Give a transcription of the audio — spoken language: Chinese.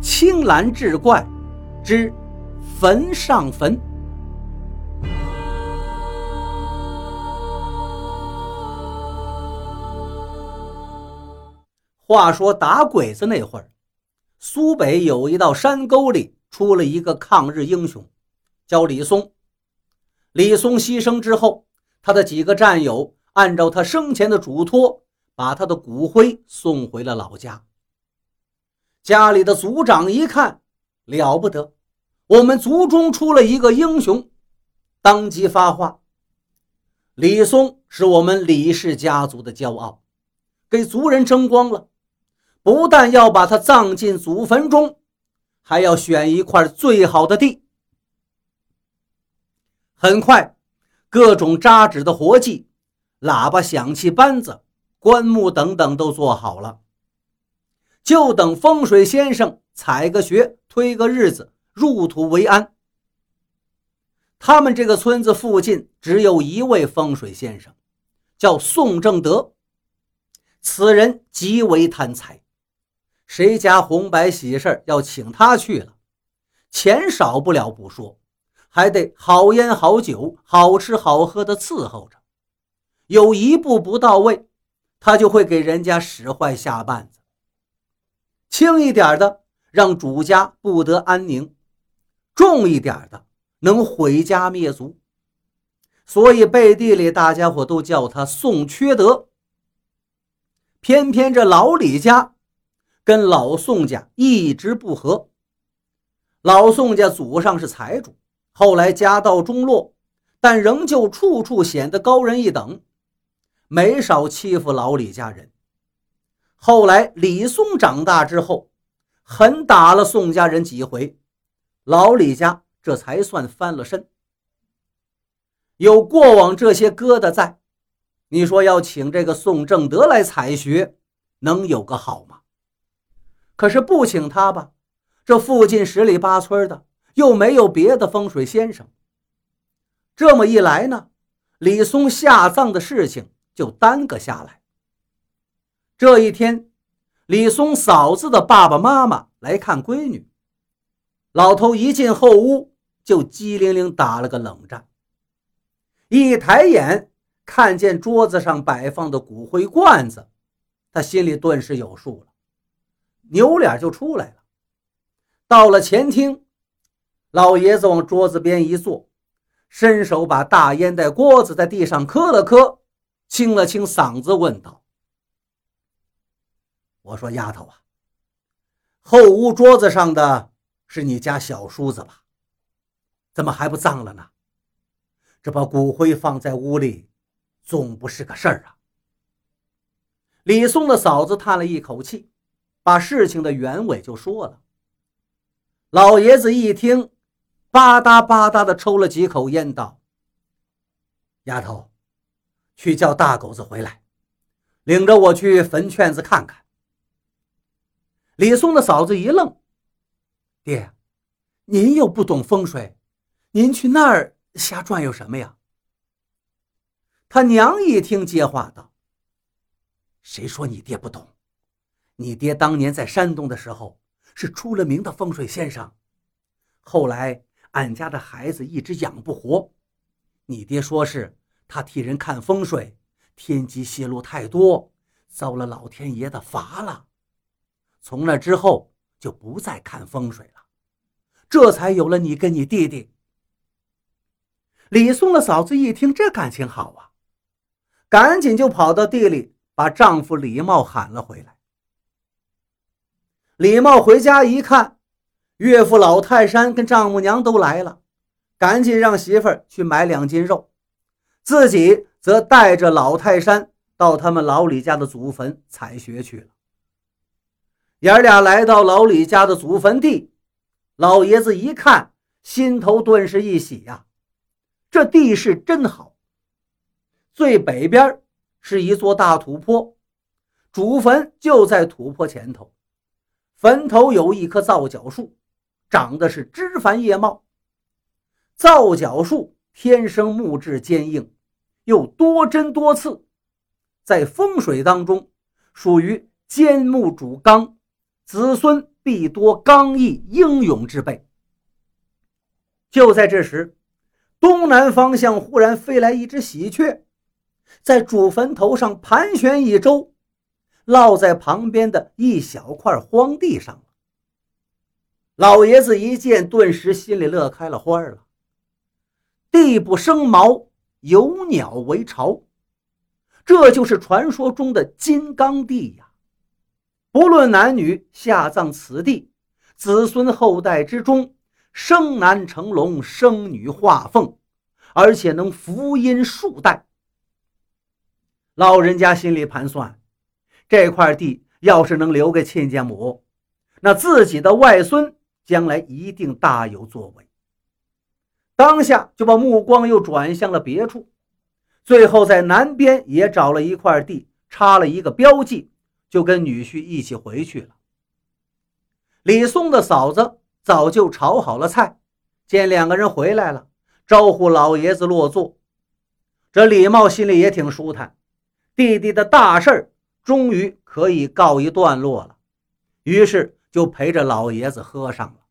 青蓝志怪之坟上坟。话说打鬼子那会儿，苏北有一道山沟里出了一个抗日英雄，叫李松。李松牺牲之后，他的几个战友按照他生前的嘱托，把他的骨灰送回了老家。家里的族长一看，了不得，我们族中出了一个英雄，当即发话：李松是我们李氏家族的骄傲，给族人争光了。不但要把他葬进祖坟中，还要选一块最好的地。很快，各种扎纸的活计、喇叭响器班子、棺木等等都做好了，就等风水先生采个穴、推个日子入土为安。他们这个村子附近只有一位风水先生，叫宋正德。此人极为贪财。谁家红白喜事要请他去了，钱少不了不说，还得好烟好酒、好吃好喝的伺候着。有一步不到位，他就会给人家使坏下绊子。轻一点的，让主家不得安宁；重一点的，能毁家灭族。所以背地里大家伙都叫他宋缺德。偏偏这老李家。跟老宋家一直不和。老宋家祖上是财主，后来家道中落，但仍旧处处显得高人一等，没少欺负老李家人。后来李松长大之后，狠打了宋家人几回，老李家这才算翻了身。有过往这些疙瘩在，你说要请这个宋正德来采穴，能有个好吗？可是不请他吧，这附近十里八村的又没有别的风水先生。这么一来呢，李松下葬的事情就耽搁下来。这一天，李松嫂子的爸爸妈妈来看闺女，老头一进后屋就机灵灵打了个冷战，一抬眼看见桌子上摆放的骨灰罐子，他心里顿时有数了。扭脸就出来了，到了前厅，老爷子往桌子边一坐，伸手把大烟袋锅子在地上磕了磕，清了清嗓子，问道：“我说丫头啊，后屋桌子上的是你家小叔子吧？怎么还不葬了呢？这把骨灰放在屋里，总不是个事儿啊。”李松的嫂子叹了一口气。把事情的原委就说了。老爷子一听，吧嗒吧嗒的抽了几口烟，道：“丫头，去叫大狗子回来，领着我去坟圈子看看。”李松的嫂子一愣：“爹，您又不懂风水，您去那儿瞎转悠什么呀？”他娘一听，接话道：“谁说你爹不懂？”你爹当年在山东的时候是出了名的风水先生，后来俺家的孩子一直养不活，你爹说是他替人看风水，天机泄露太多，遭了老天爷的罚了。从那之后就不再看风水了，这才有了你跟你弟弟。李松的嫂子一听这感情好啊，赶紧就跑到地里把丈夫李茂喊了回来。李茂回家一看，岳父老泰山跟丈母娘都来了，赶紧让媳妇儿去买两斤肉，自己则带着老泰山到他们老李家的祖坟采穴去了。爷儿俩来到老李家的祖坟地，老爷子一看，心头顿时一喜呀，这地势真好。最北边是一座大土坡，祖坟就在土坡前头。坟头有一棵皂角树，长得是枝繁叶茂。皂角树天生木质坚硬，又多针多刺，在风水当中属于坚木主刚，子孙必多刚毅英勇之辈。就在这时，东南方向忽然飞来一只喜鹊，在主坟头上盘旋一周，落在旁边的一小块荒地上了。老爷子一见，顿时心里乐开了花了。地不生毛，有鸟为巢，这就是传说中的金刚地呀！不论男女，下葬此地，子孙后代之中。生男成龙，生女化凤，而且能福荫数代。老人家心里盘算，这块地要是能留给亲家母，那自己的外孙将来一定大有作为。当下就把目光又转向了别处，最后在南边也找了一块地，插了一个标记，就跟女婿一起回去了。李松的嫂子。早就炒好了菜，见两个人回来了，招呼老爷子落座。这李茂心里也挺舒坦，弟弟的大事儿终于可以告一段落了，于是就陪着老爷子喝上了。